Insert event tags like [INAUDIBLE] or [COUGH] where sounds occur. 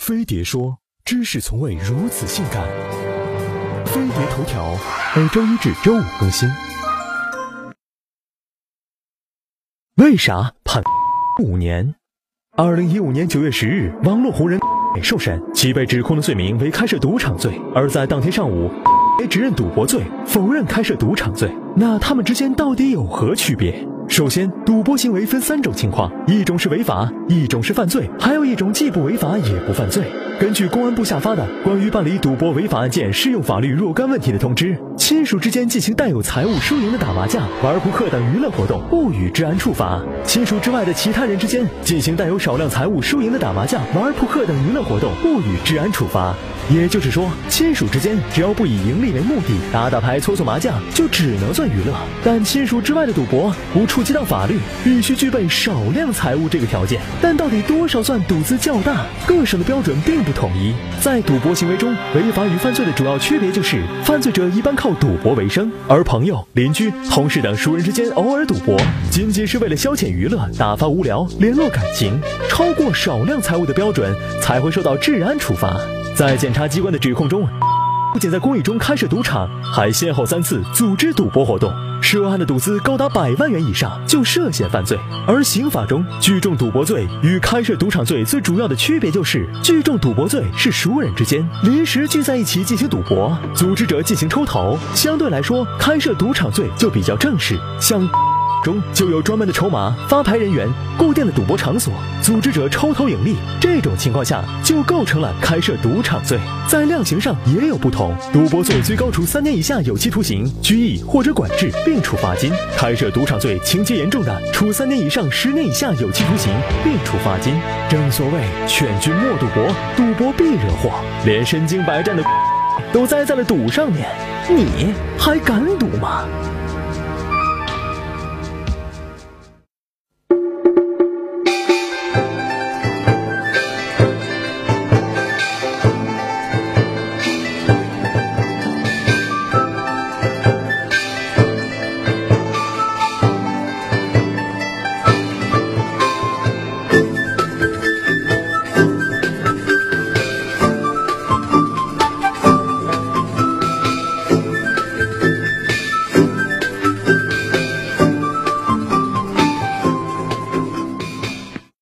飞碟说：“知识从未如此性感。”飞碟头条每周一至周五更新。为啥判五年？二零一五年九月十日，网络红人 [LAUGHS] 受审，其被指控的罪名为开设赌场罪。而在当天上午，[LAUGHS] 指认赌博罪，否认开设赌场罪。那他们之间到底有何区别？首先，赌博行为分三种情况：一种是违法，一种是犯罪，还有一种既不违法也不犯罪。根据公安部下发的《关于办理赌博违法案件适用法律若干问题的通知》，亲属之间进行带有财物输赢的打麻将、玩扑克等娱乐活动，不予治安处罚；亲属之外的其他人之间进行带有少量财物输赢的打麻将、玩扑克等娱乐活动，不予治安处罚。也就是说，亲属之间只要不以盈利为目的，打打牌、搓搓麻将，就只能算娱乐。但亲属之外的赌博不触及到法律，必须具备少量财物这个条件。但到底多少算赌资较大？各省的标准并不统一。在赌博行为中，违法与犯罪的主要区别就是，犯罪者一般靠赌博为生，而朋友、邻居、同事等熟人之间偶尔赌博，仅仅是为了消遣娱乐、打发无聊、联络感情。超过少量财物的标准，才会受到治安处罚。在检察机关的指控中，不仅在公寓中开设赌场，还先后三次组织赌博活动，涉案的赌资高达百万元以上，就涉嫌犯罪。而刑法中聚众赌博罪与开设赌场罪最主要的区别就是，聚众赌博罪是熟人之间临时聚在一起进行赌博，组织者进行抽头；相对来说，开设赌场罪就比较正式，像。中就有专门的筹码、发牌人员、固定的赌博场所、组织者抽头盈利，这种情况下就构成了开设赌场罪。在量刑上也有不同，赌博罪最高处三年以下有期徒刑、拘役或者管制，并处罚金；开设赌场罪情节严重的，处三年以上十年以下有期徒刑，并处罚金。正所谓劝君莫赌博，赌博必惹祸，连身经百战的都栽在了赌上面，你还敢赌吗？